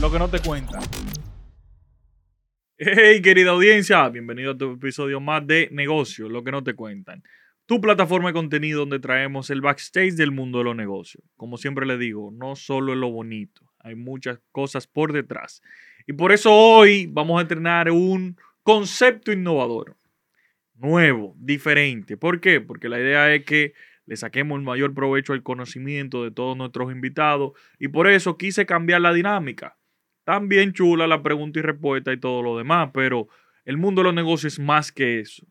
lo que no te cuentan. Hey, querida audiencia, bienvenido a tu episodio más de Negocio, lo que no te cuentan. Tu plataforma de contenido donde traemos el backstage del mundo de los negocios. Como siempre le digo, no solo es lo bonito, hay muchas cosas por detrás. Y por eso hoy vamos a entrenar un concepto innovador, nuevo, diferente. ¿Por qué? Porque la idea es que le saquemos el mayor provecho al conocimiento de todos nuestros invitados y por eso quise cambiar la dinámica. También chula la pregunta y respuesta y todo lo demás, pero el mundo de los negocios es más que eso.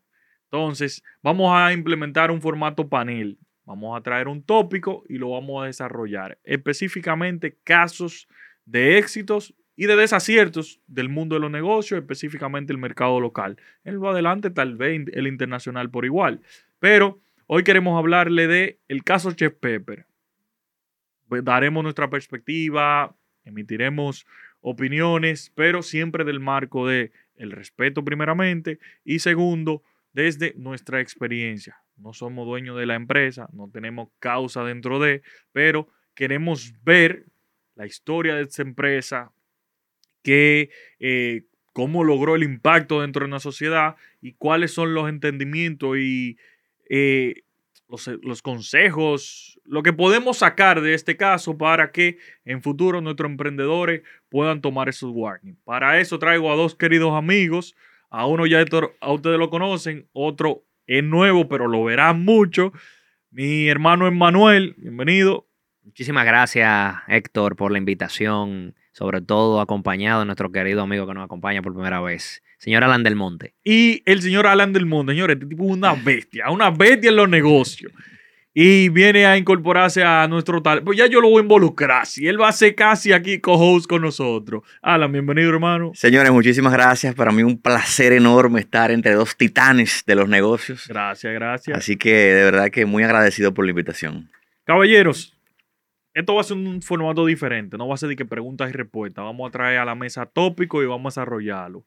Entonces, vamos a implementar un formato panel. Vamos a traer un tópico y lo vamos a desarrollar. Específicamente casos de éxitos y de desaciertos del mundo de los negocios, específicamente el mercado local. En lo adelante, tal vez el internacional por igual. Pero Hoy queremos hablarle de el caso Chef Pepper. Pues daremos nuestra perspectiva, emitiremos opiniones, pero siempre del marco de el respeto primeramente y segundo, desde nuestra experiencia. No somos dueños de la empresa, no tenemos causa dentro de, pero queremos ver la historia de esa empresa, que, eh, cómo logró el impacto dentro de una sociedad y cuáles son los entendimientos y eh, los, consejos, lo que podemos sacar de este caso para que en futuro nuestros emprendedores puedan tomar esos warnings. Para eso traigo a dos queridos amigos. A uno ya a ustedes lo conocen, otro es nuevo, pero lo verán mucho. Mi hermano Emmanuel, bienvenido. Muchísimas gracias, Héctor, por la invitación, sobre todo acompañado de nuestro querido amigo que nos acompaña por primera vez, Señor Alan del Monte. Y el señor Alan del Monte, señores, este tipo es una bestia, una bestia en los negocios. Y viene a incorporarse a nuestro tal. Pues ya yo lo voy a involucrar. Si él va a ser casi aquí co-host con nosotros. Alan, bienvenido, hermano. Señores, muchísimas gracias. Para mí un placer enorme estar entre dos titanes de los negocios. Gracias, gracias. Así que de verdad que muy agradecido por la invitación. Caballeros, esto va a ser un formato diferente. No va a ser de que preguntas y respuestas. Vamos a traer a la mesa tópico y vamos a desarrollarlo.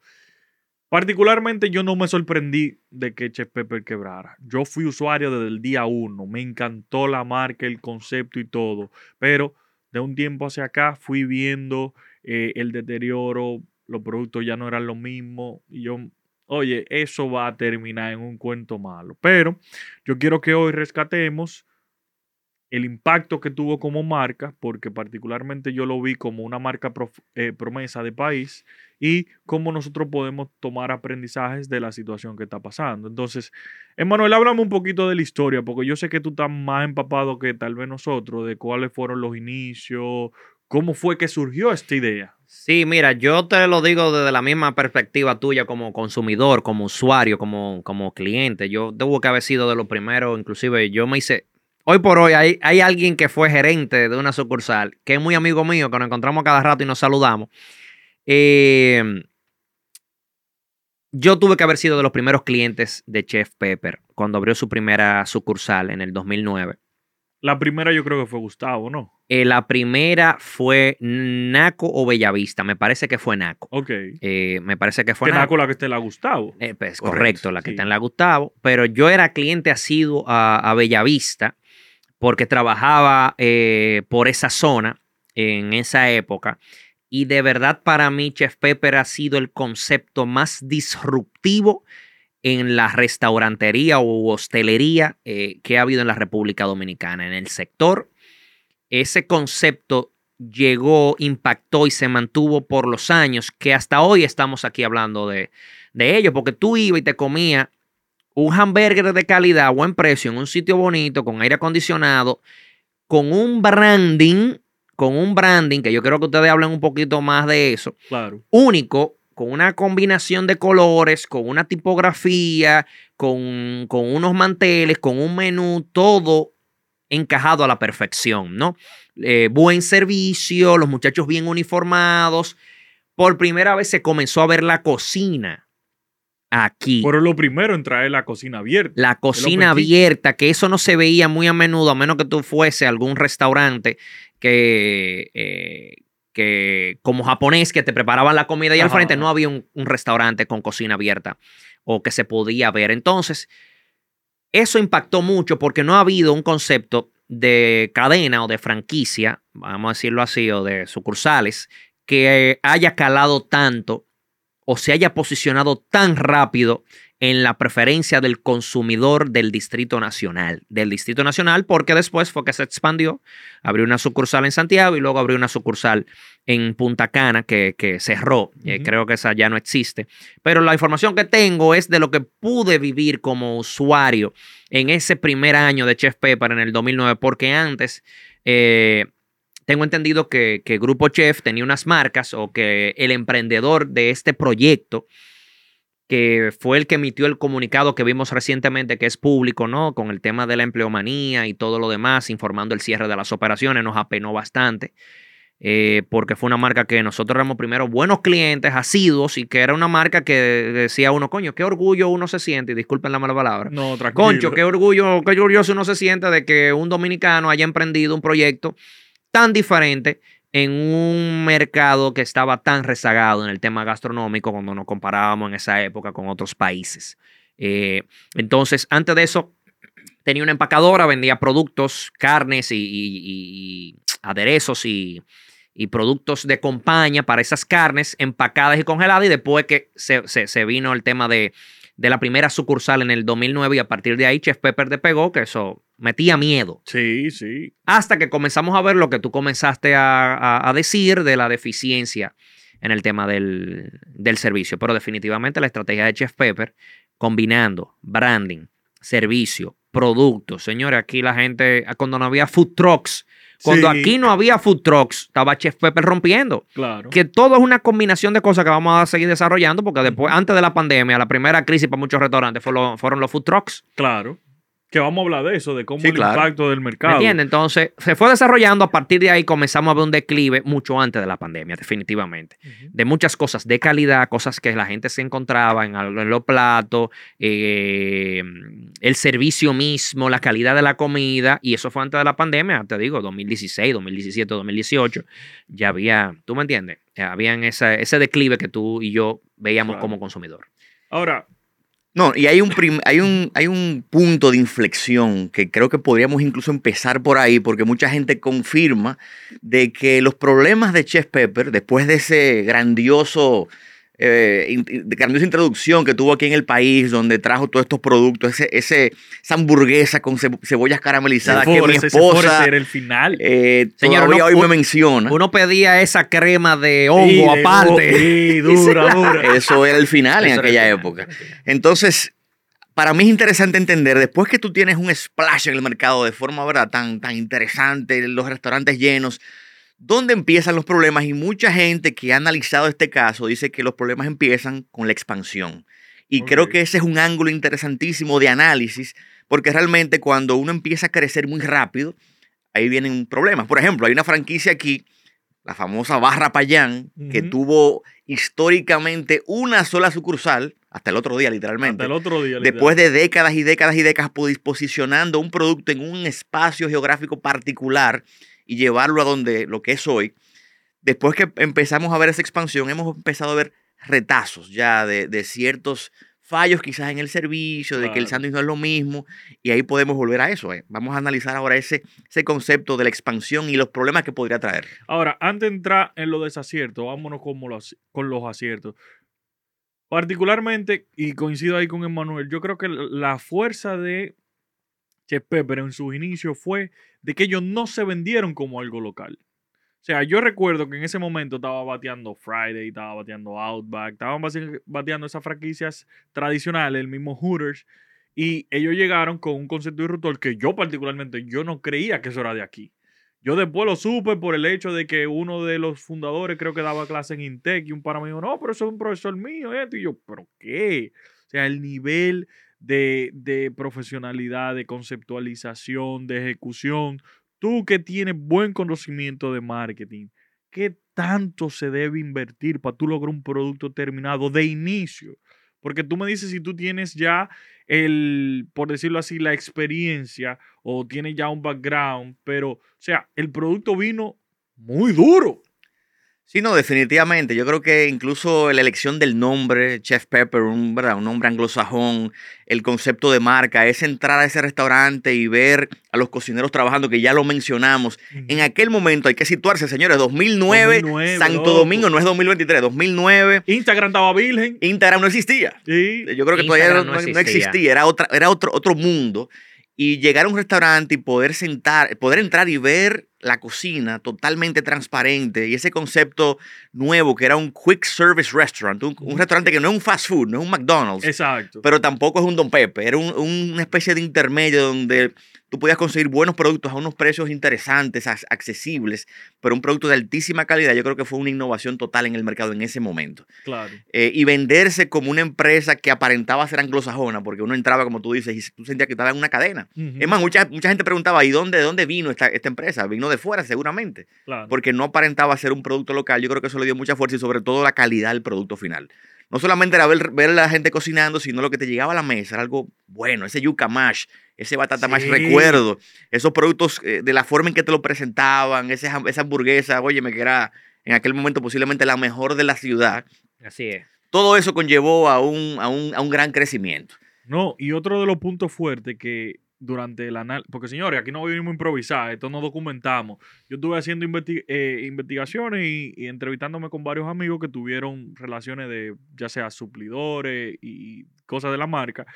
Particularmente yo no me sorprendí de que Chef Pepper quebrara. Yo fui usuario desde el día uno, me encantó la marca, el concepto y todo, pero de un tiempo hacia acá fui viendo eh, el deterioro, los productos ya no eran lo mismo y yo, oye, eso va a terminar en un cuento malo. Pero yo quiero que hoy rescatemos el impacto que tuvo como marca, porque particularmente yo lo vi como una marca eh, promesa de país y cómo nosotros podemos tomar aprendizajes de la situación que está pasando. Entonces, Emanuel, háblame un poquito de la historia, porque yo sé que tú estás más empapado que tal vez nosotros, de cuáles fueron los inicios, cómo fue que surgió esta idea. Sí, mira, yo te lo digo desde la misma perspectiva tuya como consumidor, como usuario, como, como cliente. Yo debo que haber sido de los primeros, inclusive yo me hice, Hoy por hoy hay, hay, alguien que fue gerente de una sucursal, que es muy amigo mío, que nos encontramos cada rato y nos saludamos. Em, yo tuve que haber sido de los primeros clientes de Chef Pepper cuando abrió su primera sucursal en el 2009. La primera yo creo que fue Gustavo, ¿no? Eh, la primera fue Naco o Bellavista. Me parece que fue Naco. Ok. Eh, me parece que fue que Naco. la que está en la Gustavo. Eh, pues, correcto, la que está en la Gustavo. Pero yo era cliente asiduo a, a Bellavista porque trabajaba eh, por esa zona en esa época. Y de verdad para mí Chef Pepper ha sido el concepto más disruptivo en la restaurantería o hostelería eh, que ha habido en la República Dominicana. En el sector, ese concepto llegó, impactó y se mantuvo por los años que hasta hoy estamos aquí hablando de, de ello, porque tú ibas y te comías un hamburger de calidad, buen precio, en un sitio bonito, con aire acondicionado, con un branding, con un branding, que yo creo que ustedes hablen un poquito más de eso. Claro. Único, con una combinación de colores, con una tipografía, con, con unos manteles, con un menú, todo encajado a la perfección, ¿no? Eh, buen servicio, los muchachos bien uniformados. Por primera vez se comenzó a ver la cocina aquí. Pero lo primero en traer la cocina abierta. La cocina abierta, que eso no se veía muy a menudo, a menos que tú fuese a algún restaurante que, eh, que como japonés, que te preparaban la comida y al frente no había un, restaurante con cocina abierta o que se podía ver. Entonces, eso impactó mucho porque no ha habido un concepto de cadena o de franquicia, vamos a decirlo así, o de sucursales, que haya calado tanto o se haya posicionado tan rápido en la preferencia del consumidor del Distrito Nacional. Del Distrito Nacional, porque después fue que se expandió, abrió una sucursal en Santiago y luego abrió una sucursal en Punta Cana que, cerró. Eh, creo que esa ya no existe. Pero la información que tengo es de lo que pude vivir como usuario en ese primer año de Chef Pepper en el 2009, porque antes... Eh, tengo entendido que, que Grupo Chef tenía unas marcas o que el emprendedor de este proyecto que fue el que emitió el comunicado que vimos recientemente, que es público, ¿no? Con el tema de la empleomanía y todo lo demás, informando el cierre de las operaciones, nos apenó bastante, eh, porque fue una marca que nosotros éramos primero buenos clientes, asiduos, y que era una marca que decía uno, coño, qué orgullo uno se siente, y disculpen la mala palabra. No, tranquilo. Concho, qué orgullo, qué orgulloso uno se siente de que un dominicano haya emprendido un proyecto tan diferente en un mercado que estaba tan rezagado en el tema gastronómico cuando nos comparábamos en esa época con otros países. Eh, entonces, antes de eso, tenía una empacadora, vendía productos, carnes y, aderezos y, productos de compañía para esas carnes empacadas y congeladas. Y después que se vino el tema de de la primera sucursal en el 2009 y a partir de ahí Chef Pepper despegó, que eso metía miedo. Sí, sí. Hasta que comenzamos a ver lo que tú comenzaste a, decir de la deficiencia en el tema del, del, servicio. Pero definitivamente la estrategia de Chef Pepper, combinando branding, servicio, productos. Señores, aquí la gente, cuando no había food trucks, cuando aquí no había food trucks, estaba Chef Pepper rompiendo. Claro. Que todo es una combinación de cosas que vamos a seguir desarrollando, porque después, antes de la pandemia, la primera crisis para muchos restaurantes fueron los food trucks. Claro que vamos a hablar de eso, de cómo el impacto del mercado. ¿Entiendes? Entonces, se fue desarrollando, a partir de ahí comenzamos a ver un declive mucho antes de la pandemia, definitivamente. De muchas cosas de calidad, cosas que la gente se encontraba en, los platos, eh, el servicio mismo, la calidad de la comida, y eso fue antes de la pandemia, te digo, 2016, 2017, 2018, ya había, ¿tú me entiendes? Ya habían ese, ese declive que tú y yo veíamos como consumidor. Ahora, no, y hay un, hay, un, hay un punto de inflexión que creo que podríamos incluso empezar por ahí, porque mucha gente confirma de que los problemas de Chef Pepper, después de ese grandioso eh, grandiosa introducción que tuvo aquí en el país, donde trajo todos estos productos, ese, ese esa hamburguesa con cebollas caramelizadas que mi esposa. Era el final. Eh, Señor, hoy me menciona. Uno pedía esa crema de hongo aparte. Sí, dura, dura. Eso era el final en aquella época. Entonces, para mí es interesante entender, después que tú tienes un splash en el mercado de forma ¿verdad? Tan, tan interesante, los restaurantes llenos, ¿Dónde empiezan los problemas? Y mucha gente que ha analizado este caso dice que los problemas empiezan con la expansión. Y creo que ese es un ángulo interesantísimo de análisis, porque realmente cuando uno empieza a crecer muy rápido, ahí vienen problemas. Por ejemplo, hay una franquicia aquí, la famosa Barra Payán, que tuvo históricamente una sola sucursal, hasta el otro día literalmente. Hasta el otro día. Después de décadas y décadas y décadas posicionando un producto en un espacio geográfico particular y llevarlo a donde lo que es hoy, después que empezamos a ver esa expansión, hemos empezado a ver retazos ya de, ciertos fallos quizás en el servicio, de que el sándwich no es lo mismo, y ahí podemos volver a eso. Eh. Vamos a analizar ahora ese, ese concepto de la expansión y los problemas que podría traer. Ahora, antes de entrar en los desaciertos, vámonos con los, con los aciertos. Particularmente, y coincido ahí con Emanuel, yo creo que la fuerza de Chef Pepper en sus inicios fue de que ellos no se vendieron como algo local. O sea, yo recuerdo que en ese momento estaba bateando Friday, estaba bateando Outback, estaban bateando esas franquicias tradicionales, el mismo Hooters, y ellos llegaron con un concepto disruptor que yo particularmente, yo no creía que eso era de aquí. Yo después lo supe por el hecho de que uno de los fundadores creo que daba clase en Intec y un para dijo, no, pero eso es un profesor mío, esto. Y yo, ¿pero qué? O sea, el nivel de, profesionalidad, de conceptualización, de ejecución. Tú que tienes buen conocimiento de marketing, ¿qué tanto se debe invertir para tú lograr un producto terminado de inicio? Porque tú me dices si tú tienes ya el, por decirlo así, la experiencia o tienes ya un background, pero, o sea, el producto vino muy duro. Sí, no, definitivamente. Yo creo que incluso la elección del nombre, Chef Pepper, un, ¿verdad? un nombre anglosajón, el concepto de marca, es entrar a ese restaurante y ver a los cocineros trabajando, que ya lo mencionamos. En aquel momento hay que situarse, señores, 2009, 2009, Santo loco. Domingo, no es 2023, 2009. Instagram estaba virgen. Instagram no existía. Sí. Yo creo que todavía Instagram no, no no existía. existía, era, otra, era otro, otro mundo. Y llegar a un restaurante y poder sentar, poder entrar y ver la cocina totalmente transparente y ese concepto nuevo que era un quick service restaurant, un, un restaurante que no es un fast food, no es un McDonald's, Exacto. pero tampoco es un Don Pepe, era un- una especie de intermedio donde tú podías conseguir buenos productos a unos precios interesantes, ac- accesibles, pero un producto de altísima calidad. Yo creo que fue una innovación total en el mercado en ese momento. claro. Eh, y venderse como una empresa que aparentaba ser anglosajona, porque uno entraba, como tú dices, y tú sentías que estaba en una cadena. Ujú, Es más, mucha, mucha gente preguntaba, ¿y dónde, de dónde vino esta, esta empresa? Vino de fuera, seguramente, claro. porque no aparentaba ser un producto local. Yo creo que eso le dio mucha fuerza y sobre todo la calidad del producto final. No solamente era ver, ver a la gente cocinando, sino lo que te llegaba a la mesa, era algo bueno, ese yuca mash, ese batata mash, recuerdo, esos productos eh, de la forma en que te lo presentaban, ese esa hamburguesa, oye, me que era en aquel momento posiblemente la mejor de la ciudad. Así es. Todo eso conllevó a un, a un, a un gran crecimiento. No, y otro de los puntos fuertes que durante el análisis, porque señores, aquí no venimos a improvisar, esto no documentamos. Yo estuve haciendo investi- eh, investigaciones y, y entrevistándome con varios amigos que tuvieron relaciones de ya sea suplidores y cosas de la marca.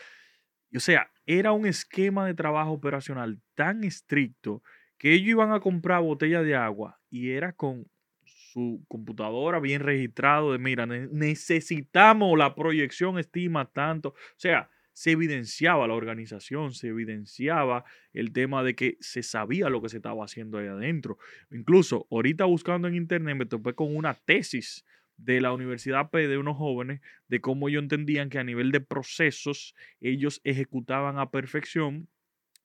O sea, era un esquema de trabajo operacional tan estricto que ellos iban a comprar botellas de agua y era con su computadora bien registrado de, mira, ne- necesitamos la proyección estima tanto. O sea, se evidenciaba la organización, se evidenciaba el tema de que se sabía lo que se estaba haciendo ahí adentro. Incluso ahorita buscando en internet me topé con una tesis de la Universidad P de unos jóvenes de cómo ellos entendían que a nivel de procesos ellos ejecutaban a perfección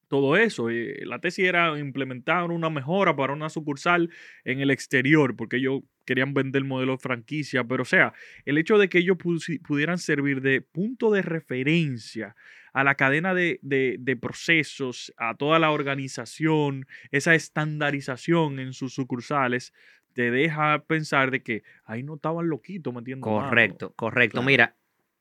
todo eso. Eh, La tesis era implementar una mejora para una sucursal en el exterior, porque ellos querían vender modelo de franquicia, pero o sea, el hecho de que ellos pudieran servir de punto de referencia a la cadena de, de- de procesos, a toda la organización, esa estandarización en sus sucursales, te deja pensar de que ahí no estaban loquitos metiendo mano. Correcto, correcto. Claro. Mira,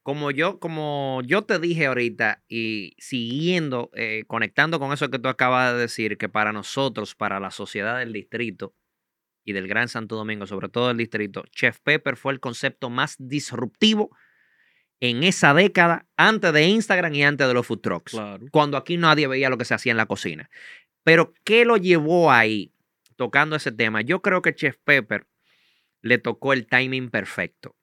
como yo, como yo te dije ahorita y siguiendo, eh, conectando con eso que tú acabas de decir, que para nosotros, para la sociedad del distrito y del Gran Santo Domingo, sobre todo del distrito, Chef Pepper fue el concepto más disruptivo en esa década, antes de Instagram y antes de los food trucks Claro. cuando aquí nadie veía lo que se hacía en la cocina. Pero, ¿qué lo llevó ahí? Tocando ese tema. Yo creo que Chef Pepper le tocó el timing perfecto.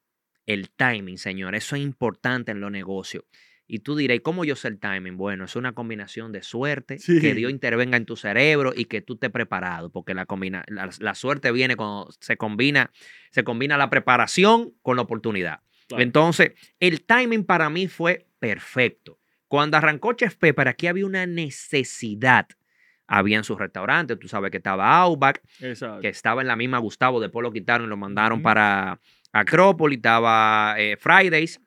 El timing, señor, eso es importante en los negocios. Y tú dirás, ¿cómo yo sé el timing? Bueno, es una combinación de suerte, Sí. que Dios intervenga en tu cerebro y que tú estés preparado, porque la, combina, la, la suerte viene cuando se combina, se combina la preparación con la oportunidad. Claro. Entonces, el timing para mí fue perfecto. Cuando arrancó Chef Pepper, aquí había una necesidad. Había en sus restaurantes, tú sabes que estaba Outback, Exacto. que estaba en la misma Gustavo, después lo quitaron y lo mandaron para Acrópolis, estaba eh, Fridays,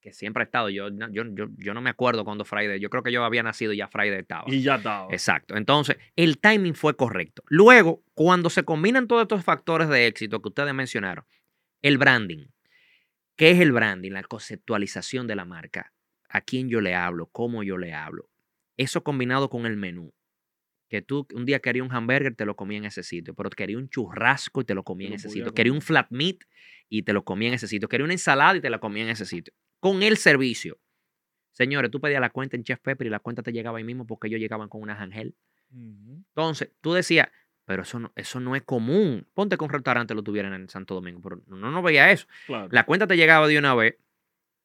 que siempre ha estado. Yo, no- yo, yo, yo no me acuerdo cuando Friday, yo creo que yo había nacido y ya Friday estaba. Y ya estaba. Exacto. Entonces, el timing fue correcto. Luego, cuando se combinan todos estos factores de éxito que ustedes mencionaron, el branding. ¿Qué es el branding? La conceptualización de la marca. ¿A quién yo le hablo? ¿Cómo yo le hablo? Eso combinado con el menú. Que tú un día querías un hamburger, te lo comía en ese sitio, pero querías un churrasco y te lo comía Te en ese sitio. Querías un flat meat y te lo comía en ese sitio. Querías una ensalada y te la comía en ese sitio. Con el servicio. Señores, tú pedías la cuenta en Chef Pepper y la cuenta te llegaba ahí mismo porque ellos llegaban con unas Ángel. Entonces, tú decías, pero eso no, eso no es común. Ponte que un restaurante lo tuvieran en Santo Domingo, pero no, no veía eso. Claro. La cuenta te llegaba de una vez.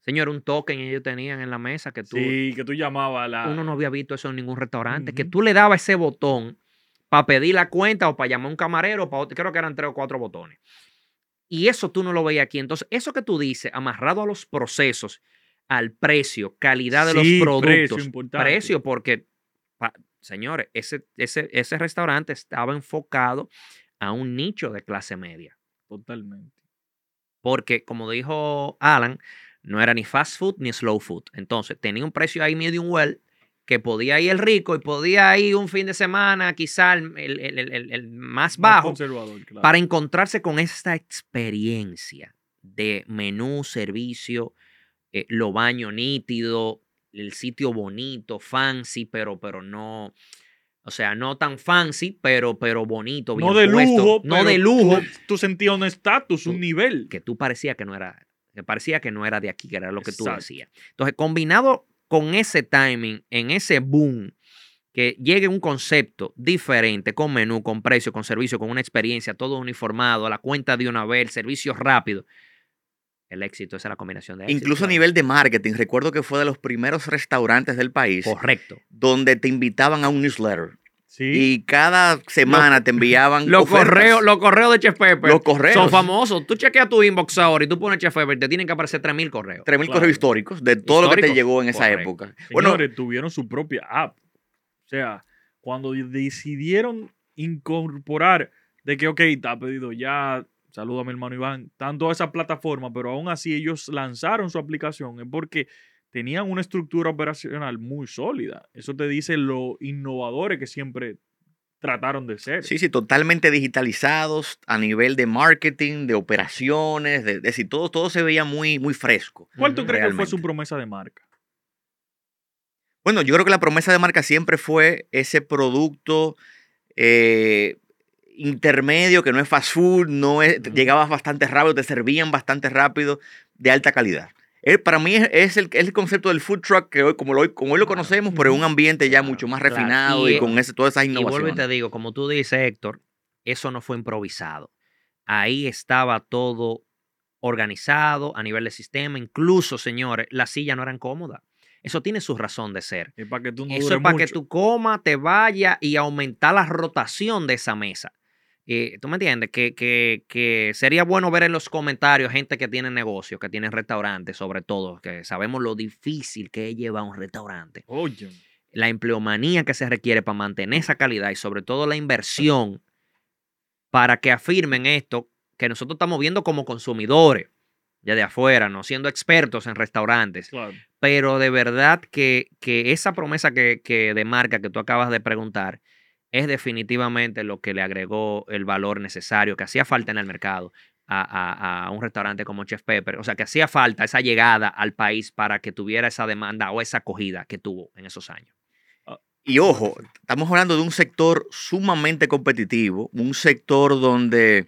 Señor, un token ellos tenían en la mesa que tú, Sí, que tú llamabas a la. uno no había visto eso en ningún restaurante, que tú le dabas ese botón para pedir la cuenta o para llamar a un camarero, para otro- creo que eran tres o cuatro botones. Y eso tú no lo veías aquí. Entonces, eso que tú dices, amarrado a los procesos, al precio, calidad de Sí, los productos, precio, importante. precio, porque, pa- señores, ese, ese, ese restaurante estaba enfocado a un nicho de clase media. Totalmente. Porque, como dijo Alan, no era ni fast food ni slow food. Entonces, tenía un precio ahí medium well que podía ir el rico y podía ir un fin de semana, quizá el, el- el- el- más bajo, claro. para encontrarse con esta experiencia de menú, servicio, eh, lo baño nítido, el sitio bonito, fancy, pero, pero no, o sea, no tan fancy, pero, pero bonito, bien no de puesto, lujo, no pero de lujo, Tú, tú sentías un estatus, un nivel. que tú parecía que no era, que parecía que no era de aquí, que era lo que tú decías. Entonces, combinado con ese timing, en ese boom, que llegue un concepto diferente, con menú, con precio, con servicio, con una experiencia, todo uniformado, a la cuenta de una vez, servicios rápidos. El éxito, esa es la combinación de éxito. Incluso a nivel de marketing, recuerdo que fue de los primeros restaurantes del país Correcto. donde te invitaban a un newsletter. Sí. Y cada semana te enviaban Los ofertas. correos, los correos de Chef Pepper Los correos. son famosos. Tú chequeas tu inbox ahora y tú pones Chef Pepper, te tienen que aparecer 3.000 correos. 3.000 Claro. correos históricos de todo lo que te llegó en esa correcto. época. Bueno, Señores, tuvieron su propia app. O sea, cuando decidieron incorporar de que, ok, está pedido ya, saludo a mi hermano Iván, tanto esa plataforma, pero aún así ellos lanzaron su aplicación, es porque tenían una estructura operacional muy sólida. Eso te dice lo innovadores que siempre trataron de ser. sí, sí, totalmente digitalizados a nivel de marketing, de operaciones, de, es decir, todo, todo se veía muy, muy fresco. ¿Cuál tú crees que fue su promesa de marca? Bueno, yo creo que la promesa de marca siempre fue ese producto eh, intermedio que no es fast food, no es, llegabas bastante rápido, te servían bastante rápido, de alta calidad. Eh, para mí es, es el, es el concepto del food truck que hoy, como, lo, hoy- como hoy lo Claro. conocemos, pero en un ambiente ya Claro, mucho más claro. refinado y, Y- con ese, todas esas Y vuelvo y innovaciones. te digo, como tú dices, Héctor, eso no fue improvisado. Ahí estaba todo organizado a nivel de sistema. Incluso, señores, las sillas no eran cómodas. Eso tiene su razón de ser. Es para que tú no Eso es para que tú comas, te vayas y aumentar la rotación de esa mesa. Eh, ¿Tú me entiendes? Que, que- que sería bueno ver en los comentarios gente que tiene negocios, que tiene restaurantes, sobre todo, que sabemos lo difícil que es llevar un restaurante Oye, la empleomanía que se requiere para mantener esa calidad y sobre todo la inversión para que afirmen esto que nosotros estamos viendo como consumidores desde afuera, no siendo expertos en restaurantes, claro. pero de verdad que, que esa promesa que, que de marca que tú acabas de preguntar es definitivamente lo que le agregó el valor necesario que hacía falta en el mercado a, a- a un restaurante como Chef Pepper. O sea, que hacía falta esa llegada al país para que tuviera esa demanda o esa acogida que tuvo en esos años. Y ojo, estamos hablando de un sector sumamente competitivo, un sector donde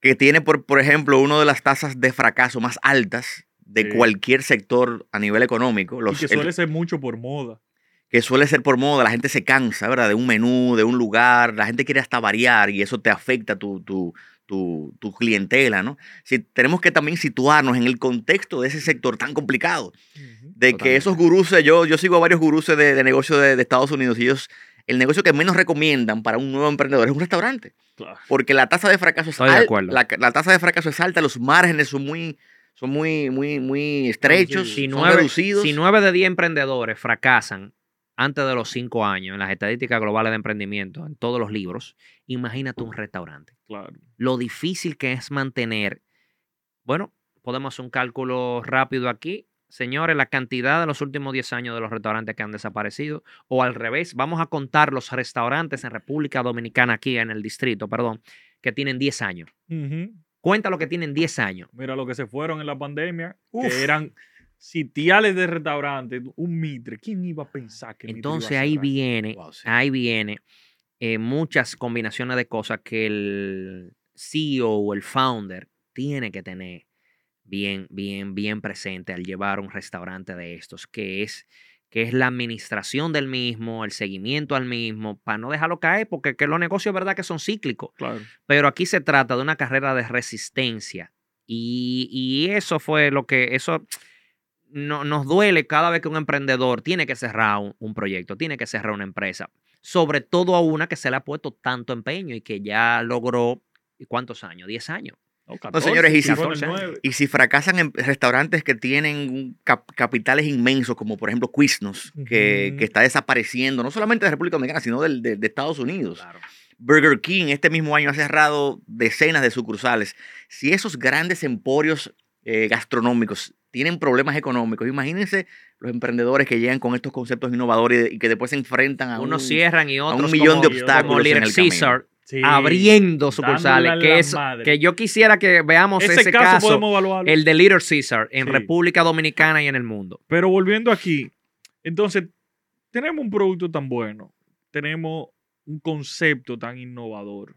que tiene, por, por ejemplo, una de las tasas de fracaso más altas de Sí. cualquier sector a nivel económico. Los- y que el- suele ser mucho por moda. Que suele ser por moda, la gente se cansa, ¿verdad? De un menú, de un lugar, la gente quiere hasta variar y eso te afecta tu, tu, tu, tu clientela, ¿no? Si tenemos que también situarnos en el contexto de ese sector tan complicado, de que esos gurús, yo, yo sigo a varios gurús de, de negocio de, de Estados Unidos y ellos, el negocio que menos recomiendan para un nuevo emprendedor es un restaurante, Claro. porque la tasa de fracaso es alta, la, la tasa de fracaso es alta, los márgenes son muy, son muy, muy, muy estrechos, son reducidos. si nueve de 10 emprendedores fracasan antes de los cinco años en las estadísticas globales de emprendimiento, en todos los libros, imagínate un restaurante. Claro. Lo difícil que es mantener. Bueno, podemos hacer un cálculo rápido aquí. Señores, la cantidad de los últimos 10 años de los restaurantes que han desaparecido, o al revés, vamos a contar los restaurantes en República Dominicana, aquí en el distrito, perdón, que tienen 10 años. Cuenta lo que tienen 10 años. Mira lo que se fueron en la pandemia, Uf. que eran sitiales de restaurantes, un mitre. ¿Quién iba a pensar que Mitre iba a Entonces ahí viene, Wow, sí. ahí viene eh, muchas combinaciones de cosas que el CEO o el founder tiene que tener bien, bien, bien presente al llevar un restaurante de estos, que es, que es la administración del mismo, el seguimiento al mismo, para no dejarlo caer, porque que los negocios verdad que son cíclicos, Claro. pero aquí se trata de una carrera de resistencia. Y, y eso fue lo que, eso no, nos duele cada vez que un emprendedor tiene que cerrar un, un proyecto, tiene que cerrar una empresa. Sobre todo a una que se le ha puesto tanto empeño y que ya logró, ¿cuántos años? 10 años. No, No, señores, y si, fueron el 14 años. nueve. y si fracasan en restaurantes que tienen cap- capitales inmensos, como por ejemplo Quiznos, que, que está desapareciendo, no solamente de República Dominicana, sino del- de, de Estados Unidos. Claro. Burger King este mismo año ha cerrado decenas de sucursales. Si esos grandes emporios eh, gastronómicos tienen problemas económicos. Imagínense los emprendedores que llegan con estos conceptos innovadores y, que después se enfrentan a Unos un, cierran y a otros un millón de como- obstáculos como en Little el camino. Caesar, Sí. abriendo sucursales. a Que, es, madre. que yo quisiera que veamos Ese, ese, caso, caso, podemos evaluarlo. el de Little Caesar, en Sí. República Dominicana y en el mundo. Pero volviendo aquí, entonces, tenemos un producto tan bueno, tenemos un concepto tan innovador.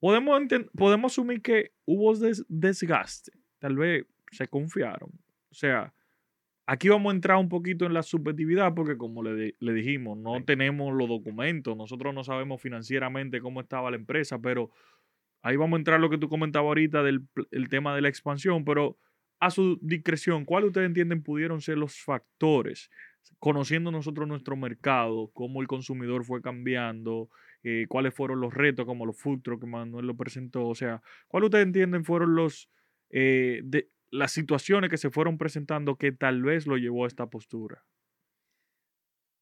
Podemos, podemos asumir que hubo des- desgaste, tal vez se confiaron. O sea, aquí vamos a entrar un poquito en la subjetividad porque como le, di- le dijimos, no Sí. tenemos los documentos, nosotros no sabemos financieramente cómo estaba la empresa, pero ahí vamos a entrar lo que tú comentabas ahorita del el tema de la expansión, pero a su discreción, ¿cuáles ustedes entienden pudieron ser los factores? Conociendo nosotros nuestro mercado, cómo el consumidor fue cambiando, eh, cuáles fueron los retos, como los trucks que Manuel lo presentó, o sea, ¿cuáles ustedes entienden fueron los eh, de, las situaciones que se fueron presentando que tal vez lo llevó a esta postura?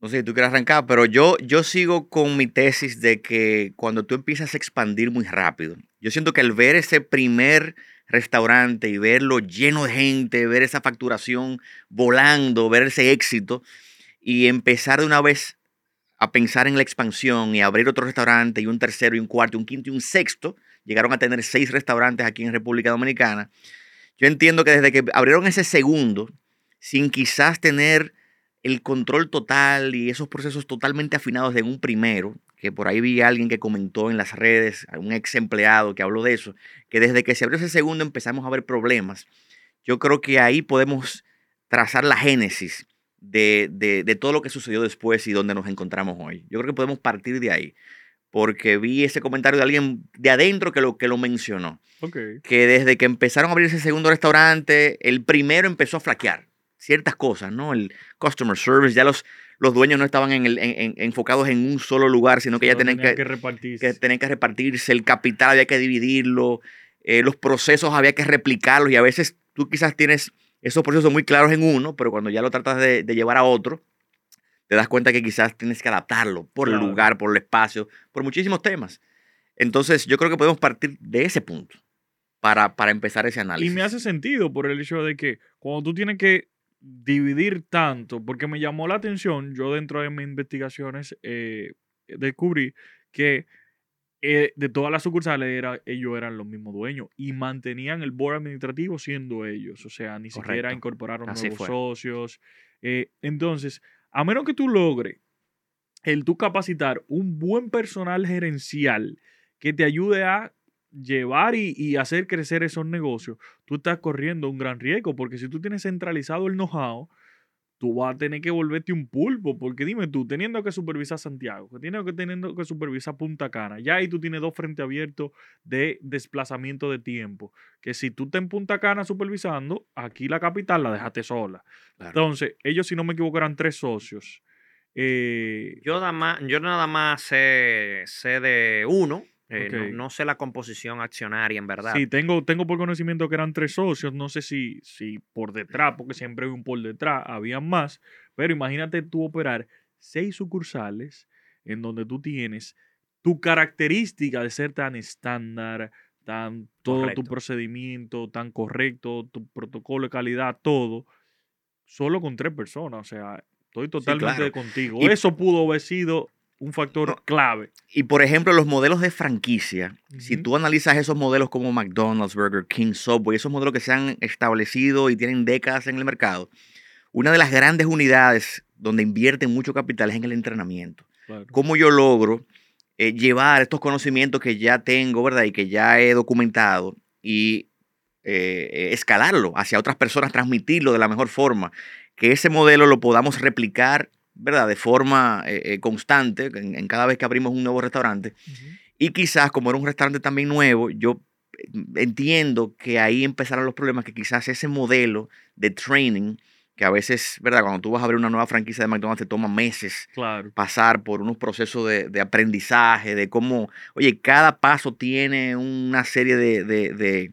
No sé si tú quieres arrancar, pero yo, yo sigo con mi tesis de que cuando tú empiezas a expandir muy rápido, yo siento que al ver ese primer restaurante y verlo lleno de gente, ver esa facturación volando, ver ese éxito y empezar de una vez a pensar en la expansión y abrir otro restaurante y un tercero y un cuarto, y un quinto y un sexto, llegaron a tener seis restaurantes aquí en República Dominicana. Yo entiendo que desde que abrieron ese segundo, sin quizás tener el control total y esos procesos totalmente afinados de un primero, que por ahí vi a alguien que comentó en las redes, un ex empleado que habló de eso, que desde que se abrió ese segundo empezamos a ver problemas. Yo creo que ahí podemos trazar la génesis de, de- de todo lo que sucedió después y donde nos encontramos hoy. Yo creo que podemos partir de ahí, porque vi ese comentario de alguien de adentro que lo, que lo mencionó que desde que empezaron a abrir ese segundo restaurante, el primero empezó a flaquear ciertas cosas, ¿no? El customer service, ya los, los dueños no estaban en el- en- en- enfocados en un solo lugar, sino que ya tenían que, repartirse. que tenían que repartirse, el capital había que dividirlo, eh, los procesos había que replicarlos y a veces tú quizás tienes esos procesos muy claros en uno, pero cuando ya lo tratas de, de llevar a otro, te das cuenta que quizás tienes que adaptarlo por el lugar, por el espacio, por muchísimos temas. Entonces yo creo que podemos partir de ese punto para, para empezar ese Y análisis. me hace sentido por el hecho de que cuando tú tienes que dividir tanto, porque me llamó la atención, yo dentro de mis investigaciones eh, descubrí que eh, de todas las sucursales era, ellos eran los mismos dueños y mantenían el board administrativo siendo ellos, o sea, ni siquiera incorporaron Así nuevos fue. socios. eh, entonces, a menos que tú logres el tú capacitar un buen personal gerencial que te ayude a llevar y, y hacer crecer esos negocios, tú estás corriendo un gran riesgo, porque si tú tienes centralizado el know-how, tú vas a tener que volverte un pulpo, porque dime tú, teniendo que supervisar Santiago, que teniendo que, teniendo que supervisar Punta Cana, ya ahí tú tienes dos frentes abiertos de desplazamiento de tiempo, que si tú estás en Punta Cana supervisando, aquí la capital la dejaste sola. Claro. Entonces, ellos, si no me equivoco, eran tres socios. Eh, Yo nada más, yo nada más sé, sé de uno. Eh, no- sé la composición accionaria, en verdad. Sí, tengo, tengo por conocimiento que eran tres socios. No sé si, si por detrás, porque siempre hay un por detrás, habían más. Pero imagínate tú operar seis sucursales en donde tú tienes tu característica de ser tan estándar, tan todo tu procedimiento, tan correcto, tu protocolo de calidad, todo, solo con tres personas. O sea, estoy totalmente claro. contigo. Y- Eso pudo haber sido un factor No, clave. Y por ejemplo, los modelos de franquicia, si tú analizas esos modelos como McDonald's, Burger King, Subway, esos modelos que se han establecido y tienen décadas en el mercado, una de las grandes unidades donde invierten mucho capital es en el entrenamiento. Claro. ¿Cómo yo logro eh, llevar estos conocimientos que ya tengo, ¿verdad? Y que ya he documentado y eh, eh, escalarlo hacia otras personas, transmitirlo de la mejor forma, que ese modelo lo podamos replicar, ¿verdad? De forma eh, eh, constante en, en cada vez que abrimos un nuevo restaurante. Y quizás, como era un restaurante también nuevo, yo eh, entiendo que ahí empezaron los problemas, que quizás ese modelo de training, que a veces, ¿verdad? Cuando tú vas a abrir una nueva franquicia de McDonald's te toma meses Claro. pasar por unos procesos de, de aprendizaje, de cómo, oye, cada paso tiene una serie de, de, de-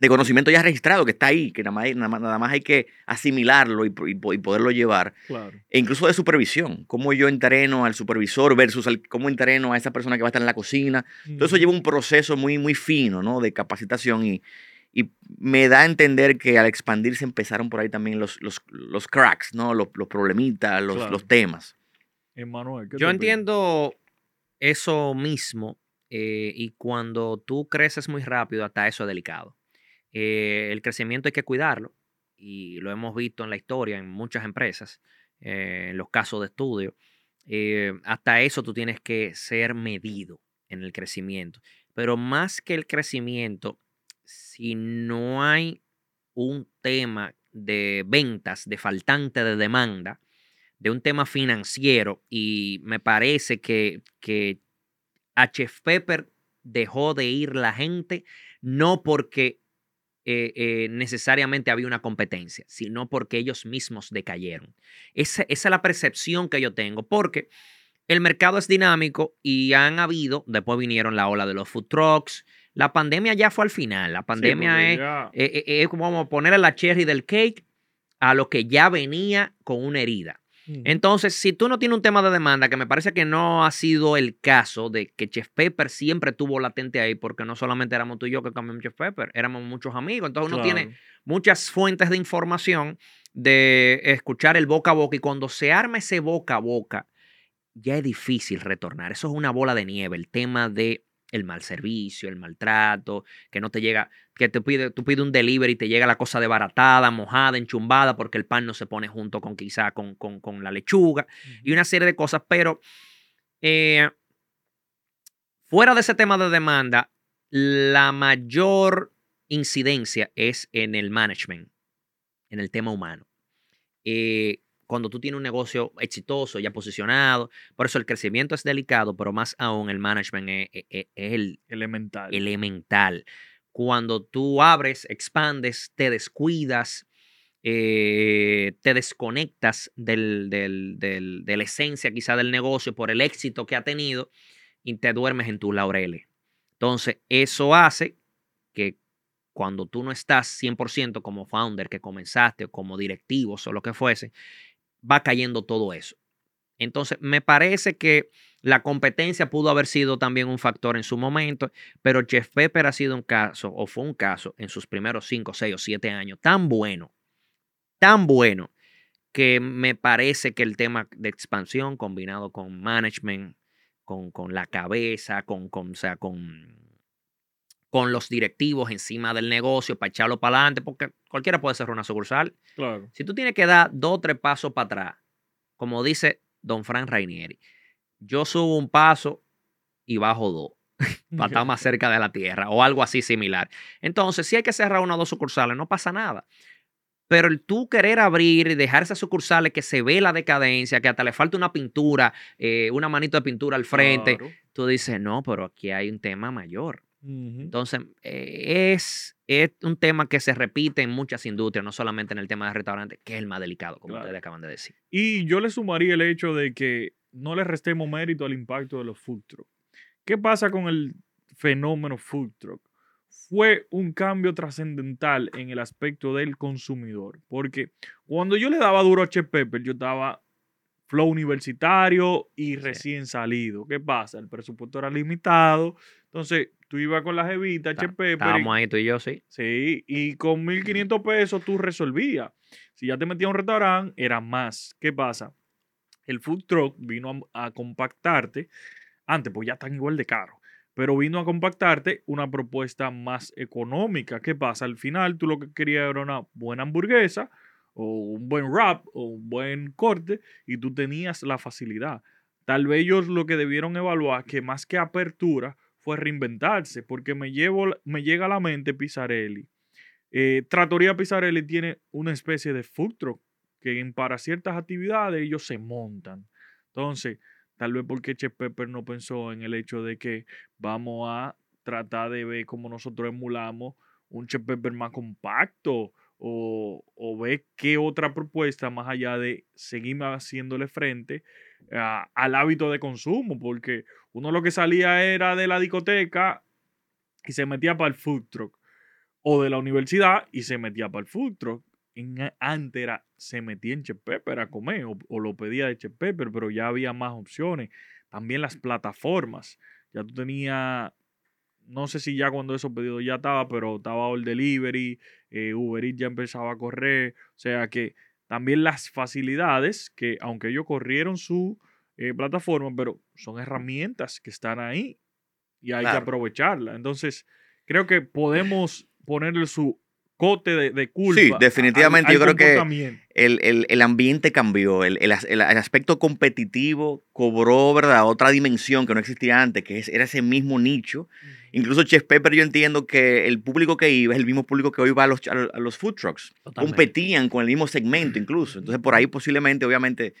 de conocimiento ya registrado que está ahí, que nada más, hay- nada más, nada más hay que asimilarlo y, po- y po- y poderlo llevar. Claro. E incluso de supervisión, cómo yo entreno al supervisor versus al- cómo entreno a esa persona que va a estar en la cocina. Todo eso lleva un proceso muy, muy fino, ¿no? De capacitación y, Y me da a entender que al expandirse empezaron por ahí también los, los, los cracks, ¿no? Los, los problemitas, los, Claro. los temas. Emanuel, ¿qué Yo entiendo eso mismo eh, y cuando tú creces muy rápido, hasta eso es delicado. Eh, el crecimiento hay que cuidarlo y lo hemos visto en la historia en muchas empresas, eh, en los casos de estudio. Eh, hasta eso tú tienes que ser medido en el crecimiento. Pero más que el crecimiento, si no hay un tema de ventas, de faltante de demanda, de un tema financiero, y me parece que, que Chef Pepper dejó de ir la gente, no porque eh, eh, necesariamente había una competencia, sino porque ellos mismos decayeron. Esa, esa es la percepción que yo tengo, porque el mercado es dinámico y han habido, después vinieron la ola de los food trucks, la pandemia ya fue al final, la Sí, pandemia es, ya- eh, es como ponerle la cherry del cake a lo que ya venía con una herida. Entonces, si tú no tienes un tema de demanda, que me parece que no ha sido el caso de que Chef Pepper siempre tuvo latente ahí, porque no solamente éramos tú y yo que cambiamos Chef Pepper, éramos muchos amigos. Entonces uno tiene muchas fuentes de información de escuchar el boca a boca y cuando se arma ese boca a boca, ya es difícil retornar. Eso es una bola de nieve, el tema de el mal servicio, el maltrato, que no te llega, que te pide, tú pides un delivery y te llega la cosa desbaratada, mojada, enchumbada, porque el pan no se pone junto con quizá con, con- con la lechuga y una serie de cosas, pero eh, fuera de ese tema de demanda, la mayor incidencia es en el management, en el tema humano. Eh, cuando tú tienes un negocio exitoso, ya posicionado, por eso el crecimiento es delicado, pero más aún el management es, es- es- es el Elemental. elemental. Cuando tú abres, expandes, te descuidas, eh, te desconectas del, del- del- de la esencia quizá del negocio por el éxito que ha tenido y te duermes en tus laureles. Entonces, eso hace que cuando tú no estás 100% como founder que comenzaste o como directivos o lo que fuese, va cayendo todo eso. Entonces, me parece que la competencia pudo haber sido también un factor en su momento, pero Jeff Pepper ha sido un caso, o fue un caso en sus primeros 5, 6 o 7 años, tan bueno, tan bueno, que me parece que el tema de expansión combinado con management, con, con la cabeza, con, con, o sea, con, con los directivos encima del negocio para echarlo para adelante, porque cualquiera puede cerrar una sucursal. Claro. Si tú tienes que dar dos o tres pasos para atrás, como dice don Frank Rainieri, yo subo un paso y bajo dos para estar más cerca de la tierra o algo así similar. Entonces, si hay que cerrar una o dos sucursales, no pasa nada. Pero el tú querer abrir y dejar esas sucursales que se ve la decadencia, que hasta le falta una pintura, eh, una manito de pintura al frente, Claro. tú dices, no, pero aquí hay un tema mayor. Entonces, eh, es, es un tema que se repite en muchas industrias, no solamente en el tema de restaurantes, que es el más delicado, como Claro. ustedes acaban de decir. Y yo le sumaría el hecho de que no le restemos mérito al impacto de los food trucks. ¿Qué pasa con el fenómeno food truck? Fue un cambio trascendental en el aspecto del consumidor. Porque cuando yo le daba duro a Chef Pepper, yo estaba flow universitario y recién salido. ¿Qué pasa? El presupuesto era limitado. Entonces, tú ibas con la jevita, Está- Estábamos ahí tú y yo, sí. Sí, y con 1.500 pesos tú resolvías. Si ya te metías a un restaurante, era más. ¿Qué pasa? El food truck vino a, a compactarte. Antes, pues ya están igual de caro. Pero vino a compactarte una propuesta más económica. ¿Qué pasa? Al final, tú lo que querías era una buena hamburguesa o un buen wrap o un buen corte y tú tenías la facilidad. Tal vez ellos lo que debieron evaluar, que más que apertura, fue reinventarse, porque me, llevo, me llega a la mente Pizzarelli. Eh, Trattoria Pizzarelli tiene una especie de food que para ciertas actividades ellos se montan. Entonces, tal vez porque Chef Pepper no pensó en el hecho de que vamos a tratar de ver cómo nosotros emulamos un Chef Pepper más compacto o, o ver qué otra propuesta más allá de seguir haciéndole frente a- al hábito de consumo, porque uno lo que salía era de la discoteca y se metía para el food truck, o de la universidad y se metía para el food truck. En, antes se metía en Chef Pepper a comer o, lo pedía de Chef Pepper, pero ya había más opciones. También las plataformas. Ya tú tenías no sé si ya cuando esos pedidos ya estaba, pero estaba el delivery, eh, Uber Eats ya empezaba a correr, o sea que también las facilidades que aunque ellos corrieron su eh, plataforma, pero son herramientas que están ahí y hay que Claro. aprovecharla. Entonces, creo que podemos ponerle su cote de, de culpa. Sí, al- definitivamente, al yo creo que- el, el- el ambiente cambió, el, el as- el- el aspecto competitivo cobró, ¿verdad? Otra dimensión que no existía antes, que es, era ese mismo nicho. Incluso Chef Pepper, yo entiendo que el público que iba es el mismo público que hoy va a los- a los food trucks. Totalmente. Competían con el mismo segmento incluso. Entonces, por ahí posiblemente, obviamente,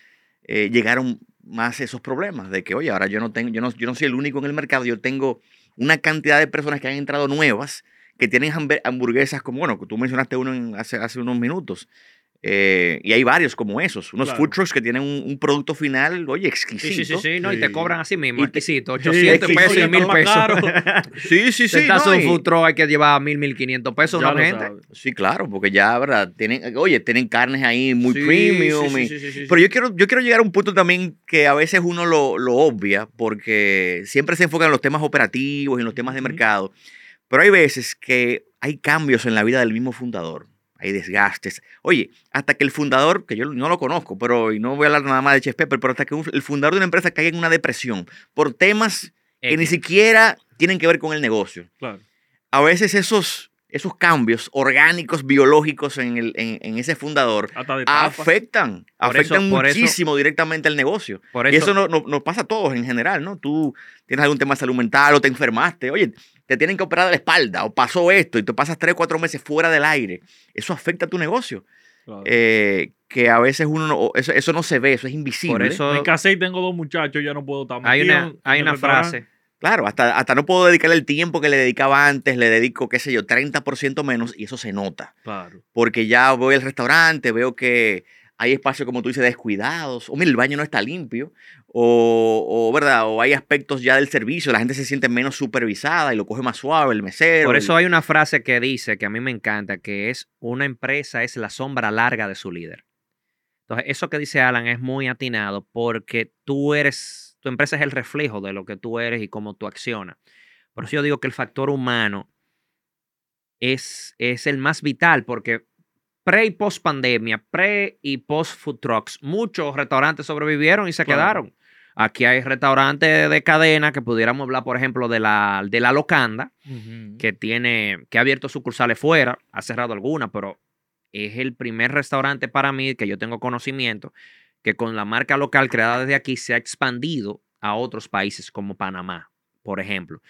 eh, llegaron más esos problemas de que, oye, ahora yo no, tengo, yo, no, yo no soy el único en el mercado, yo tengo una cantidad de personas que han entrado nuevas que tienen hamburguesas como, bueno, tú mencionaste uno hace, hace unos minutos. Eh, y hay varios como esos, unos Claro. food trucks que tienen un, un producto final, oye, Sí, exquisito. sí, sí, sí, no, y te Sí. cobran así mismo, exquisito, Sí, 800 pesos y exquisito, 1000 más pesos. caro. sí, sí. Si sí, estás no, un food truck hay que llevar 1000, 1500 pesos lo gente. sabes. Sí, claro, porque ya, ¿verdad? Tienen, oye, tienen carnes ahí muy Sí, premium. sí, y- sí, sí, sí, sí. Pero yo quiero, yo quiero llegar a un punto también que a veces uno lo, lo obvia, porque siempre se enfoca en los temas operativos y en los temas de mercado. Pero hay veces que hay cambios en la vida del mismo fundador. Hay desgastes. Oye, hasta que el fundador, que yo no lo conozco, pero y no voy a hablar nada más de Chef Pepper, pero hasta que un- el fundador de una empresa caiga en una depresión por temas que ni siquiera tienen que ver con el negocio Claro. a veces esos, esos cambios orgánicos, biológicos en, el, en, en ese fundador afectan, Por afectan eso- por eso- muchísimo directamente al negocio. Por y eso, no- no- nos pasa a todos en general, ¿no? Tú tienes algún tema de salud mental o te enfermaste, oye, te tienen que operar de la espalda o pasó esto y te pasas tres, cuatro meses fuera del aire. Eso afecta a tu negocio. Claro. Eh, que a veces uno no, eso, eso no se ve, eso es invisible. por eso Me casé y tengo dos muchachos, ya no puedo estar hay una, hay una frase. Claro, hasta, hasta no puedo dedicarle el tiempo que le dedicaba antes, le dedico, qué sé yo, 30% menos y eso se nota. Claro. porque ya voy al restaurante, veo que hay espacios, como tú dices, descuidados, o mira, el baño no está limpio, o, o, ¿verdad? O hay aspectos ya del servicio, la gente se siente menos supervisada y lo coge más suave, el mesero. Por el- eso hay una frase que dice, que a mí me encanta, que es una empresa es la sombra larga de su líder. Entonces, eso que dice Alan es muy atinado porque tú eres, tu empresa es el reflejo de lo que tú eres y cómo tú accionas. Por eso yo digo que el factor humano es, es el más vital porque pre y post pandemia, pre y post food trucks, muchos restaurantes sobrevivieron y se Claro. quedaron. Aquí hay restaurantes de cadena que pudiéramos hablar, por ejemplo, de la, de la Locanda, que tiene, que ha abierto sucursales fuera, ha cerrado algunas, pero es el primer restaurante para mí que yo tengo conocimiento que con la marca local creada desde aquí se ha expandido a otros países como Panamá, por ejemplo.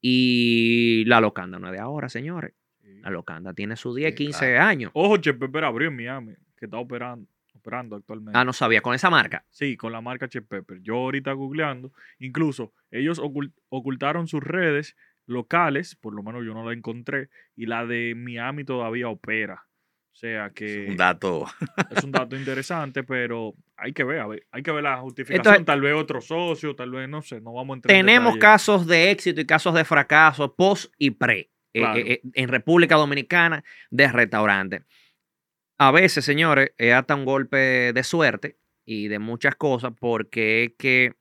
Y la Locanda no es de ahora, señores. La Locanda tiene sus 10, Sí, 15 años. Ojo, Chef Pepper abrió en Miami, que está operando, operando actualmente. Ah, no sabía, con esa marca. Sí, con la marca Chef Pepper. Yo ahorita googleando, incluso ellos ocult- ocultaron sus redes locales, por lo menos yo no la encontré, y la de Miami todavía opera. O sea que Es un dato. es un dato interesante, pero hay que ver, a ver, hay que ver la justificación. Entonces- tal vez otro socio, tal vez, no sé, no vamos a entrar en Tenemos casos de éxito y casos de fracaso post y pre eh, Claro. eh, eh, en República Dominicana de restaurantes. A veces, señores, es hasta un golpe de suerte y de muchas cosas porque es que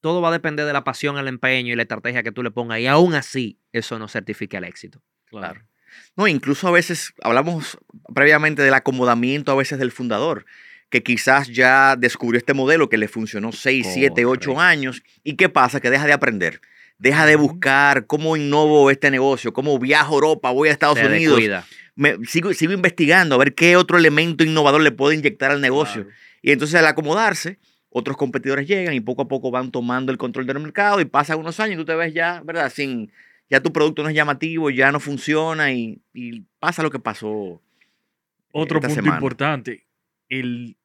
todo va a depender de la pasión, el empeño y la estrategia que tú le pongas y aún así eso no certifica el éxito. Claro. No, incluso a veces hablamos previamente del acomodamiento a veces del fundador, que quizás ya descubrió este modelo que le funcionó 6, 7, 8 Correcto. años. ¿Y qué pasa? Que deja de aprender. Deja de buscar cómo innovo este negocio, cómo viajo a Europa, voy a Estados Se Unidos. descuida. Me, sigo, sigo investigando a ver qué otro elemento innovador le puedo inyectar al negocio. Claro. Y entonces al acomodarse, otros competidores llegan y poco a poco van tomando el control del mercado y pasan unos años y tú te ves ya, ¿verdad? Sin, ya tu producto no es llamativo, ya no funciona y, y pasa lo que pasó. Otro esta punto semana. importante, el,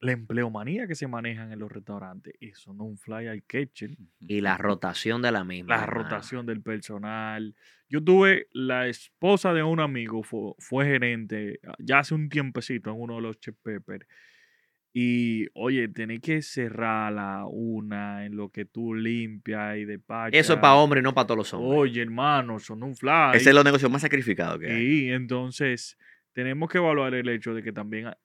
la empleomanía que se manejan en los restaurantes. Eso no es un fly al kitchen. Y la rotación de la misma. La hermano. rotación del personal. Yo tuve la esposa de un amigo, fue, fue gerente ah, ya hace un tiempecito en uno de los Chef Pepper. Y oye, tenés que cerrar la una en lo que tú limpias y despachas. Eso es para hombres no para todos los hombres. Oye, hermano, son un fly. Ese es los negocios más sacrificados que hay. Y entonces tenemos que evaluar el hecho de que también ah,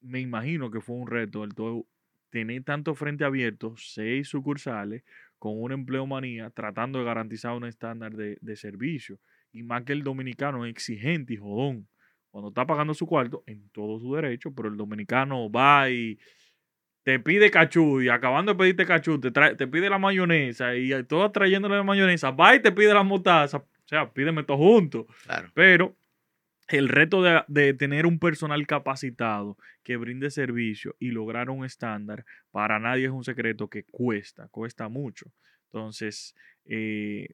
me imagino que fue un reto el todo tener tanto frente abierto, seis sucursales, con una empleomanía tratando de garantizar un estándar de, de servicio. Y más que el dominicano es exigente y jodón. Cuando está pagando su cuarto, en todo su derecho, pero el dominicano va y te pide cachú y acabando de pedirte cachú, te, trae- te pide la mayonesa y todo trayéndole la mayonesa, va y te pide la mostaza. O sea, pídeme todo junto. Claro. Pero el reto de, de tener un personal capacitado que brinde servicio y lograr un estándar, para nadie es un secreto que cuesta, cuesta mucho. Entonces, eh,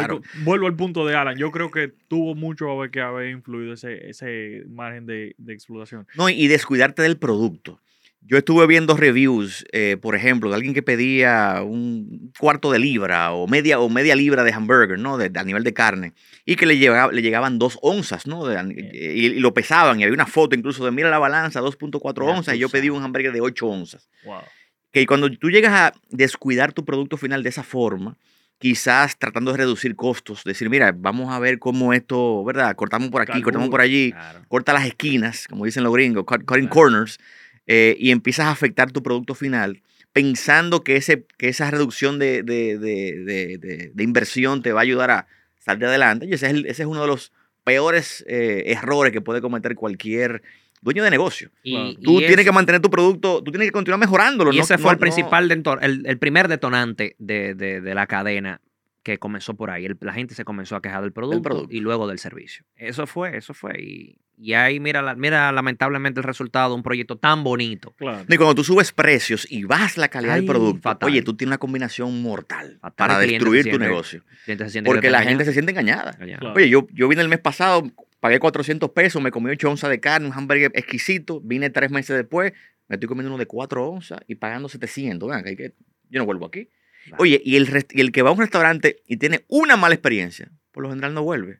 Claro. vuelvo- al punto de Alan. Yo creo que tuvo mucho que haber influido ese, ese margen de, de explotación. No, y descuidarte del producto. Yo estuve viendo reviews, eh, por ejemplo, de alguien que pedía un cuarto de libra o media, o media libra de hamburger, ¿no? De, a nivel de carne. Y que le, llegaba, le llegaban dos onzas, ¿no? De- y, y lo pesaban. Y había una foto incluso de, mira la balanza, 2.4 Ya onzas. Y yo pedí un hamburger de 8 onzas. Wow. Que cuando tú llegas a descuidar tu producto final de esa forma, quizás tratando de reducir costos, decir, mira, vamos a ver cómo esto, ¿verdad? Cortamos por aquí, cortamos por allí Claro. corta las esquinas, como dicen los gringos, cut- cutting Claro. corners, eh, y empiezas a afectar tu producto final, pensando que, ese, que esa reducción de, de- de- de- de- de inversión te va a ayudar a salir adelante. Y ese es, el- ese es uno de los peores eh, errores que puede cometer cualquier dueño de negocio. Y, Tú tienes es- que mantener tu producto, tú tienes que continuar mejorándolo. Y no- ese no- fue el no- principal, deton- el, el primer detonante de, de- de la cadena que comenzó por ahí. El- la gente se comenzó a quejar del producto, producto. y luego del servicio. Eso fue, eso fue. Y, y ahí mira, la- mira lamentablemente el resultado de un proyecto tan bonito. Claro. Y cuando tú subes precios y bajas la calidad del producto, fatal. oye, tú tienes una combinación mortal Fatal, para destruir tu siente- negocio. Porque la gente se siente engañada. Claro. Oye, yo, yo vine el mes pasado, pagué 400 pesos, me comí 8 onzas de carne, un hamburger exquisito, vine tres meses después, me estoy comiendo uno de 4 onzas y pagando 700. Vean, que yo no vuelvo aquí. Claro. Oye, y el, y el que va a un restaurante y tiene una mala experiencia, por lo general no vuelve.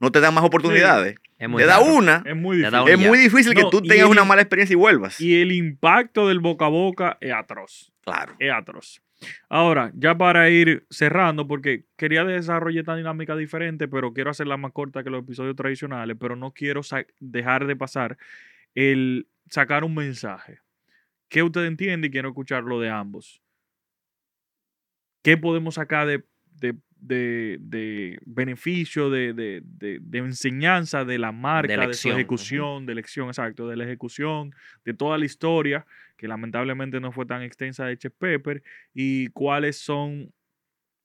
No te dan más oportunidades. Es muy Te da raro. una. Es muy difícil. Es muy difícil que tú tengas el- una mala experiencia y vuelvas. Y el impacto del boca a boca es atroz. claro. es atroz. Ahora, ya para ir cerrando, porque quería desarrollar esta dinámica diferente, pero quiero hacerla más corta que los episodios tradicionales, pero no quiero dejar de pasar el sacar un mensaje. ¿Qué usted entiende? Y quiero escucharlo de ambos. ¿Qué podemos sacar de, de, de- de beneficio, de, de- de- de enseñanza de la marca, de, su ejecución, de elección, exacto, de la ejecución, de toda la historia, que lamentablemente no fue tan extensa de Chef Pepper, y cuáles son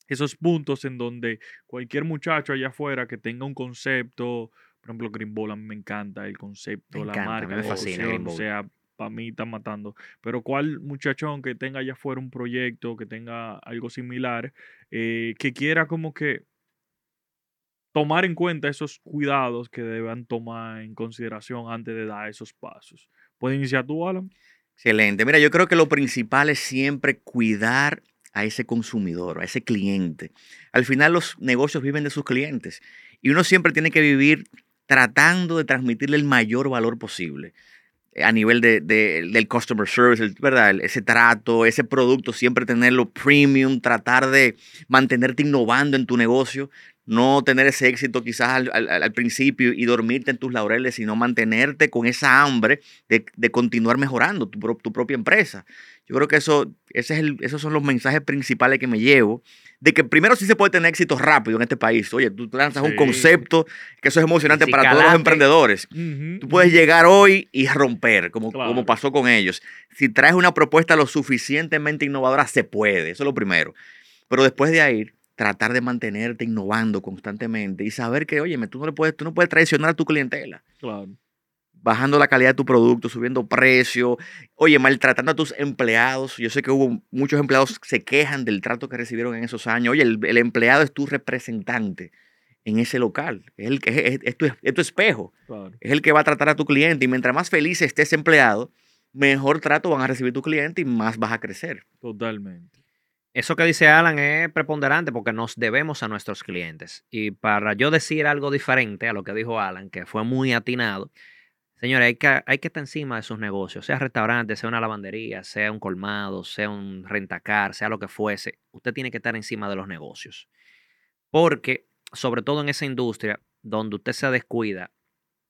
esos puntos en donde cualquier muchacho allá afuera que tenga un concepto, por ejemplo, Green Ball a mí me encanta el concepto, Me la encanta, marca, me fascina o sea, para mí está matando. Pero cuál muchachón que tenga allá afuera un proyecto, que tenga algo similar, eh, que quiera como que tomar en cuenta esos cuidados que deban tomar en consideración antes de dar esos pasos. ¿Puedes iniciar tú, Alan? Excelente. Mira, yo creo que lo principal es siempre cuidar a ese consumidor, a ese cliente. Al final los negocios viven de sus clientes y uno siempre tiene que vivir tratando de transmitirle el mayor valor posible a nivel de, de- del customer service, ¿verdad? Ese trato, ese producto, siempre tenerlo premium, tratar de mantenerte innovando en tu negocio, no tener ese éxito quizás al, al- al principio y dormirte en tus laureles, sino mantenerte con esa hambre de, de continuar mejorando tu, tu propia empresa. Yo creo que eso, ese es el- esos son los mensajes principales que me llevo. De que primero sí se puede tener éxito rápido en este país. Oye, tú lanzas un concepto que eso es emocionante Si para todos los emprendedores. Ujú, Tú puedes llegar hoy y romper, como, Claro. como pasó con ellos. Si traes una propuesta lo suficientemente innovadora, se puede. Eso es lo primero. Pero después de ahí, tratar de mantenerte innovando constantemente y saber que, oye, tú no, le puedes, tú no puedes traicionar a tu clientela Claro. bajando la calidad de tu producto, subiendo precio, oye, maltratando a tus empleados. Yo sé que hubo muchos empleados que se quejan del trato que recibieron en esos años. Oye, el, el empleado es tu representante en ese local, es, el, que- es, es tu, es tu espejo, Claro. es el que va a tratar a tu cliente y mientras más feliz esté ese empleado, mejor trato van a recibir tu cliente y más vas a crecer. Totalmente. Eso que dice Alan es preponderante porque nos debemos a nuestros clientes. Y para yo decir algo diferente a lo que dijo Alan, que fue muy atinado, señores, hay que, hay que estar encima de sus negocios, sea restaurante, sea una lavandería, sea un colmado, sea un rentacar, sea lo que fuese. Usted tiene que estar encima de los negocios. Porque, sobre todo en esa industria donde usted se descuida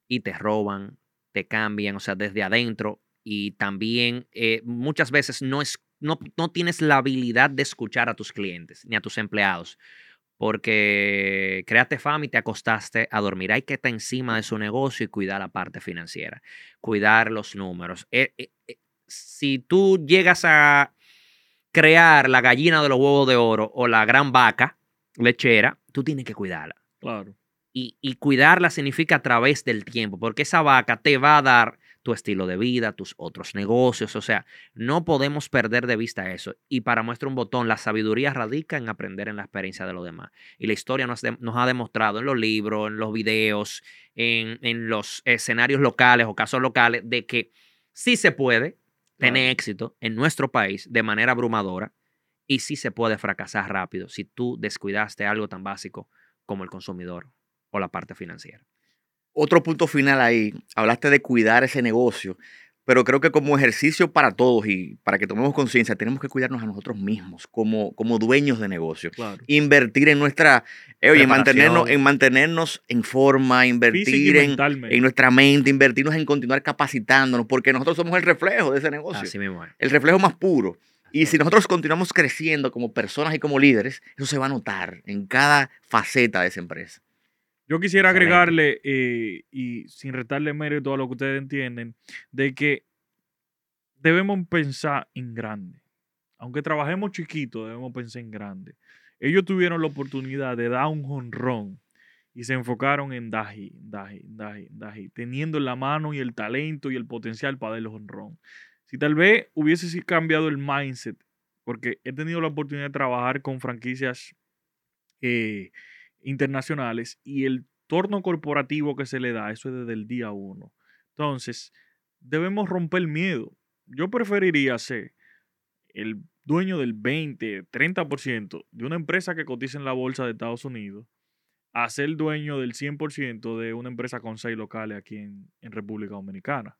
y te roban, te cambian, o sea, desde adentro y también eh, muchas veces no es no, no tienes la habilidad de escuchar a tus clientes ni a tus empleados porque creaste fama y te acostaste a dormir. Hay que estar encima de su negocio y cuidar la parte financiera, cuidar los números. Eh, eh, eh, si tú llegas a crear la gallina de los huevos de oro o la gran vaca lechera, tú tienes que cuidarla. Claro. Y, y cuidarla significa a través del tiempo, porque esa vaca te va a dar tu estilo de vida, tus otros negocios. O sea, no podemos perder de vista eso. Y para muestra un botón, la sabiduría radica en aprender en la experiencia de los demás. Y la historia nos, ha demostrado en los libros, en los videos, en, en, los escenarios locales o casos locales, de que sí se puede tener éxito en nuestro país de manera abrumadora y sí se puede fracasar rápido si tú descuidaste algo tan básico como el consumidor o la parte financiera otro punto final ahí, hablaste de cuidar ese negocio, pero creo que como ejercicio para todos y para que tomemos conciencia, tenemos que cuidarnos a nosotros mismos como, como dueños de negocio. Invertir en nuestra, eh, oye, en mantenernos, en mantenernos en forma, invertir en, en, nuestra mente, invertirnos en continuar capacitándonos, porque nosotros somos el reflejo de ese negocio. Así mismo El reflejo más puro. Y si nosotros continuamos creciendo como personas y como líderes, eso se va a notar en cada faceta de esa empresa. Yo quisiera agregarle, eh, y sin retarle mérito a lo que ustedes entienden, de que debemos pensar en grande. Aunque trabajemos chiquito, debemos pensar en grande. Ellos tuvieron la oportunidad de dar un jonrón y se enfocaron en Daji, Daji, Daji, Daji, teniendo la mano y el talento y el potencial para dar el jonrón. Si tal vez hubiese cambiado el mindset, porque he tenido la oportunidad de trabajar con franquicias eh, internacionales y el torno corporativo que se le da, eso es desde el día uno. Entonces, debemos romper el miedo. Yo preferiría ser el dueño del 20, 30% de una empresa que cotiza en la bolsa de Estados Unidos a ser dueño del 100% de una empresa con seis locales aquí en, República Dominicana.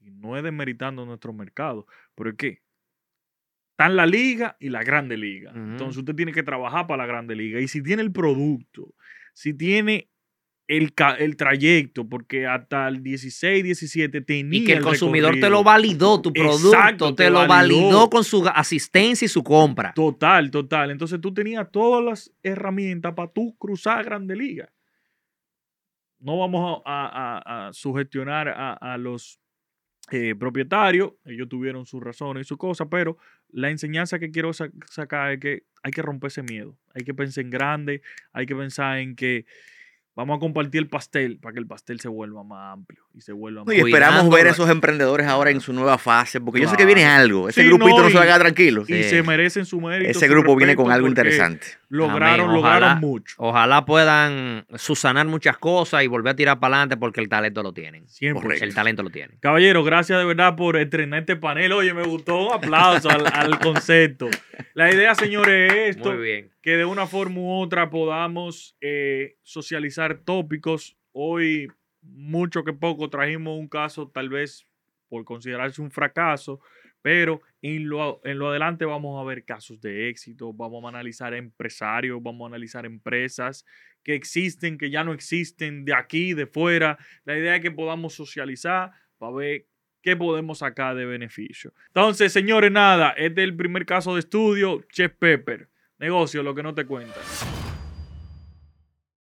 Y no es desmeritando nuestro mercado, pero es que están la liga y la grande liga. Entonces usted tiene que trabajar para la grande liga. Y si tiene el producto, si tiene el, el trayecto, porque hasta el 16, 17 tenía. Y que el, consumidor te lo validó, tu producto, te, lo validó. con su asistencia y su compra. Total, total. Entonces tú tenías todas las herramientas para tú cruzar a grande liga. No vamos a, sugestionar a, los eh, propietarios, ellos tuvieron sus razones y su cosa, pero la enseñanza que quiero sacar es que hay que romper ese miedo, hay que pensar en grande, hay que pensar en que Vamos a compartir el pastel para que el pastel se vuelva más amplio y se vuelva más Y esperamos ver a esos emprendedores ahora en su nueva fase, porque yo sé que viene algo. Ese grupito no, se va a quedar tranquilo. Y se merecen su mérito. Ese grupo viene con algo interesante. Lograron, lograron mucho. Ojalá puedan susanar muchas cosas y volver a tirar para adelante porque el talento lo tienen. Siempre. El talento lo tienen. Caballero, gracias de verdad por estrenar este panel. Oye, me gustó. Un aplauso al, al concepto. La idea, señores, es esto. Muy bien que de una forma u otra podamos eh, socializar tópicos. Hoy, mucho que poco, trajimos un caso tal vez por considerarse un fracaso, pero en lo, en lo adelante vamos a ver casos de éxito, vamos a analizar empresarios, vamos a analizar empresas que existen, que ya no existen, de aquí, de fuera. La idea es que podamos socializar para ver qué podemos sacar de beneficio. Entonces, señores, nada, este es el primer caso de estudio, Chef Pepper. Negocio, lo que no te cuentan.